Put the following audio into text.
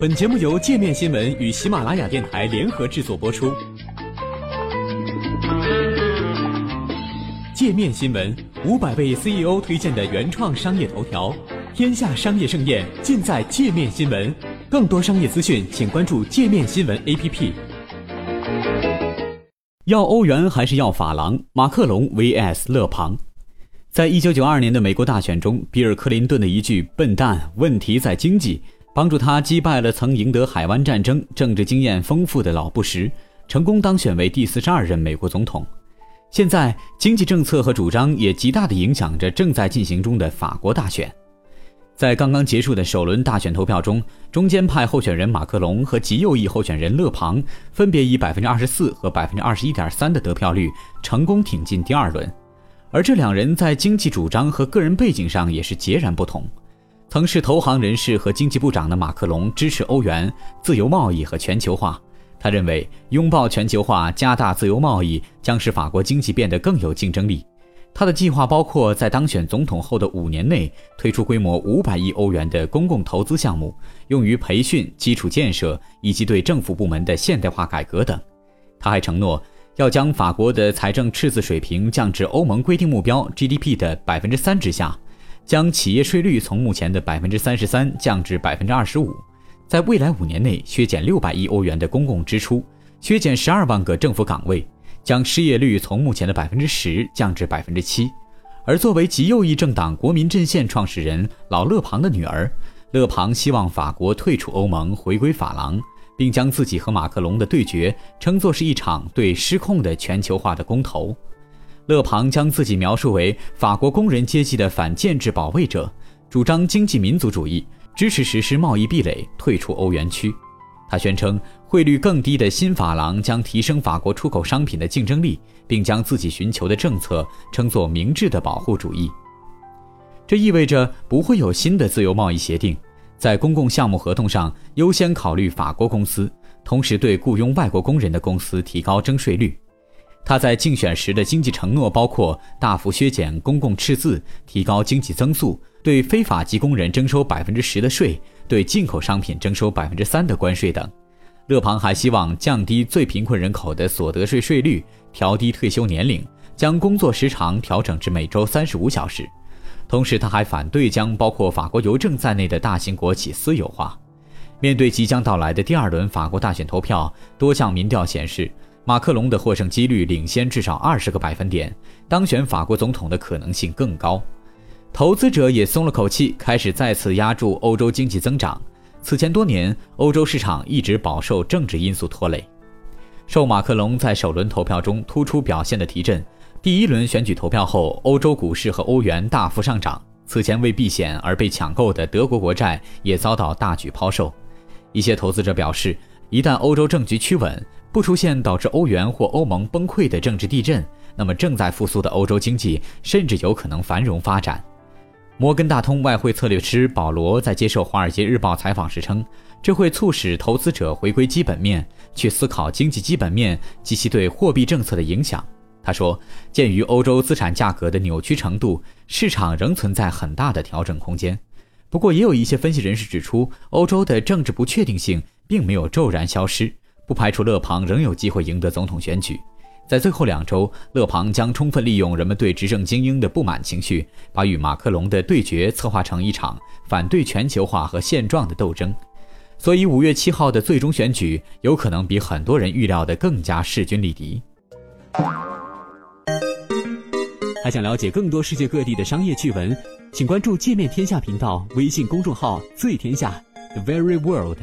本节目由界面新闻与喜马拉雅电台联合制作播出。界面新闻五百位 CEO 推荐的原创商业头条，天下商业盛宴尽在界面新闻。更多商业资讯，请关注界面新闻 APP。要欧元还是要法郎？马克龙 vs 勒庞。在一九九二年的美国大选中，比尔·克林顿的一句“笨蛋”，问题在经济。帮助他击败了曾赢得海湾战争、政治经验丰富的老布什，成功当选为第四十二任美国总统。现在，经济政策和主张也极大地影响着正在进行中的法国大选。在刚刚结束的首轮大选投票中，中间派候选人马克龙和极右翼候选人勒庞分别以百分之二十四和百分之二十一点三的得票率成功挺进第二轮。而这两人在经济主张和个人背景上也是截然不同。曾是投行人士和经济部长的马克龙支持欧元、自由贸易和全球化。他认为，拥抱全球化、加大自由贸易将使法国经济变得更有竞争力。他的计划包括在当选总统后的五年内推出规模五百亿欧元的公共投资项目，用于培训、基础建设以及对政府部门的现代化改革等。他还承诺要将法国的财政赤字水平降至欧盟规定目标 GDP 的百分之三之下。将企业税率从目前的百分之三十三降至百分之二十五，在未来五年内削减六百亿欧元的公共支出，削减十二万个政府岗位，将失业率从目前的百分之十降至百分之七。而作为极右翼政党国民阵线创始人老勒庞的女儿，勒庞希望法国退出欧盟，回归法郎，并将自己和马克龙的对决称作是一场对失控的全球化的公投。勒庞将自己描述为法国工人阶级的反建制保卫者，主张经济民族主义，支持实施贸易壁垒，退出欧元区。他宣称，汇率更低的新法郎将提升法国出口商品的竞争力，并将自己寻求的政策称作明智的保护主义。这意味着不会有新的自由贸易协定，在公共项目合同上优先考虑法国公司，同时对雇佣外国工人的公司提高征税率。他在竞选时的经济承诺包括大幅削减公共赤字、提高经济增速、对非法籍工人征收百分之十的税、对进口商品征收百分之三的关税等。勒庞还希望降低最贫困人口的所得税税率，调低退休年龄，将工作时长调整至每周三十五小时。同时，他还反对将包括法国邮政在内的大型国企私有化。面对即将到来的第二轮法国大选投票，多项民调显示。马克龙的获胜几率领先至少二十个百分点，当选法国总统的可能性更高。投资者也松了口气，开始再次压住欧洲经济增长。此前多年，欧洲市场一直饱受政治因素拖累。受马克龙在首轮投票中突出表现的提振，第一轮选举投票后，欧洲股市和欧元大幅上涨。此前为避险而被抢购的德国国债也遭到大举抛售。一些投资者表示，一旦欧洲政局趋稳，不出现导致欧元或欧盟崩溃的政治地震，那么正在复苏的欧洲经济甚至有可能繁荣发展。摩根大通外汇策略师保罗在接受《华尔街日报》采访时称，这会促使投资者回归基本面，去思考经济基本面及其对货币政策的影响。他说，鉴于欧洲资产价格的扭曲程度，市场仍存在很大的调整空间。不过，也有一些分析人士指出，欧洲的政治不确定性并没有骤然消失。不排除勒庞仍有机会赢得总统选举。在最后两周，勒庞将充分利用人们对执政精英的不满情绪，把与马克龙的对决策划成一场反对全球化和现状的斗争。所以，五月七号的最终选举有可能比很多人预料的更加势均力敌。还想了解更多世界各地的商业趣闻，请关注“界面天下”频道微信公众号“最天下 The Very World”。